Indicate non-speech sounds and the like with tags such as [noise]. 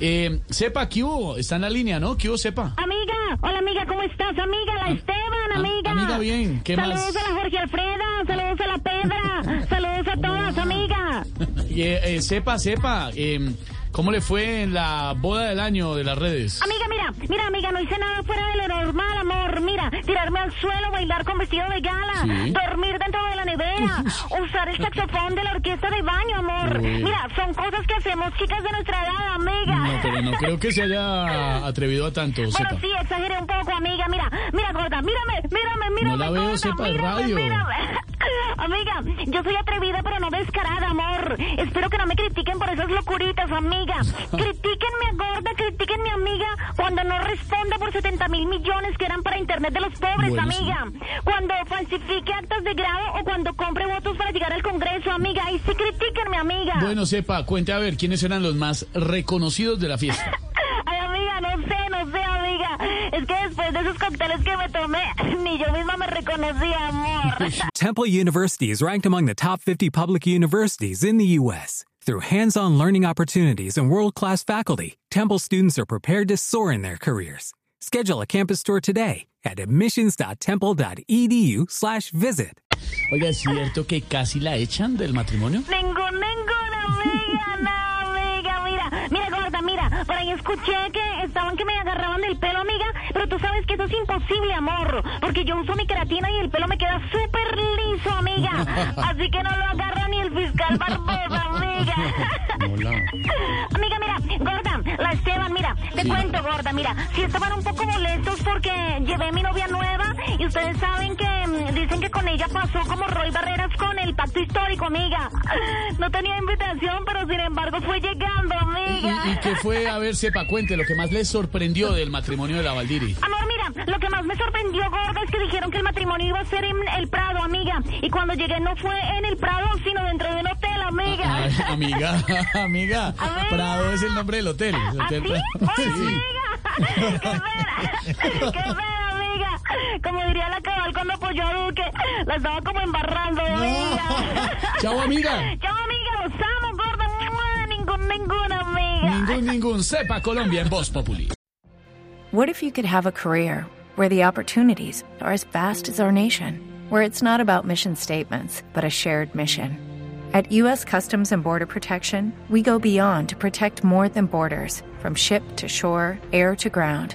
Eh, sepa, ¿qué hubo? Está en la línea, ¿no? ¿Qué hubo, sepa? Amiga, hola amiga, ¿cómo estás? Amiga, la Esteban, Am- amiga. amiga, bien, ¿qué saludos más? a la Jorge Alfreda, saludos a la Pedra, [laughs] saludos a todas, amiga. [laughs] Eh, eh, sepa, sepa, eh, ¿cómo le fue en la boda del año de las redes? Amiga, mira, mira, amiga, no hice nada fuera de lo normal, amor. Mira, tirarme al suelo, bailar con vestido de gala, Sí. dormir dentro de la nevera, [laughs] usar el saxofón de la orquesta de baño, amor. Uy. Mira, son cosas que hacemos chicas de nuestra edad, amiga. No, pero no creo que se haya [laughs] atrevido a tanto, Bueno, sí, exageré un poco, amiga. Mira, mira, gorda, mírame, mírame, mírame. la veo, gorda, sepa, mírame, radio. mírame. [laughs] Amiga, yo soy atrevida, pero no descarada, amor. Espero que no me critiquen por esas locuritas, amiga. Critíquenme a gorda, critíquenme amiga, cuando no responda por 70 mil millones que eran internet de los pobres, Bueno, sí. amiga. Cuando falsifique actas de grado o cuando compre votos para llegar al Congreso, amiga. Y sí, critíquenme, amiga. Bueno, sepa, cuente a ver quiénes eran los más reconocidos de la fiesta. [laughs] Ay, amiga, no sé, no sé, amiga. Es que después de esos cócteles que me tomé, [laughs] ni yo misma me reconocí, amor. [laughs] Temple University is ranked among the top 50 public universities in the U.S. Through hands on learning opportunities and world class faculty, Temple students are prepared to soar in their careers. Schedule a campus tour today at admissions.temple.edu/slash visit. Oiga, ¿es cierto que casi la echan del matrimonio? Ningún, ninguna amiga, no, amiga, mira. Mira, gorda, mira. Por ahí escuché que estaban que me agarraban del pelo, amiga. Pero tú sabes que eso es imposible, amor. Porque yo uso mi queratina y el pelo me queda súper liso, amiga. [laughs] Así que no lo agarra ni el fiscal Barbosa, amiga. [laughs] Hola. Amiga, mira, gorda, la Esteban, mira, te cuento, gorda, mira, si estaban un poco molestos porque llevé mi novia nueva y ustedes saben que dicen que con ella pasó como Roy Barreras con el pacto histórico, amiga. No tenía invitación, pero sin embargo fue llegando, ¿Y, amiga. y qué fue? A ver, sepa, cuente lo que más les sorprendió del matrimonio de la Valdiri. Amor, mira, lo que más me sorprendió, gorda, es que dijeron que el matrimonio iba a ser en el Prado, amiga. Y cuando llegué no fue en el Prado, sino dentro de un hotel, amiga. Ay, amiga, [laughs] amiga, Amiga. Prado es el nombre del hotel. ¿Ah, Hotel sí? Prado. ¡Ay, [laughs] Sí. amiga! [laughs] ¡Qué pena! ¡Qué amiga! Como diría la cabal cuando apoyó a Duque, la estaba como embarrando, amiga. [laughs] Chao, amiga. Chao, amiga, los amo, gorda. ¡Mua! Ningún, amiga. Ningún, ningún. Sepa Colombia en Voz Populi. What if you could have a career where the opportunities are as vast as our nation, where it's not about mission statements, but a shared mission? At U.S. Customs and Border Protection, we go beyond to protect more than borders from ship to shore, air to ground,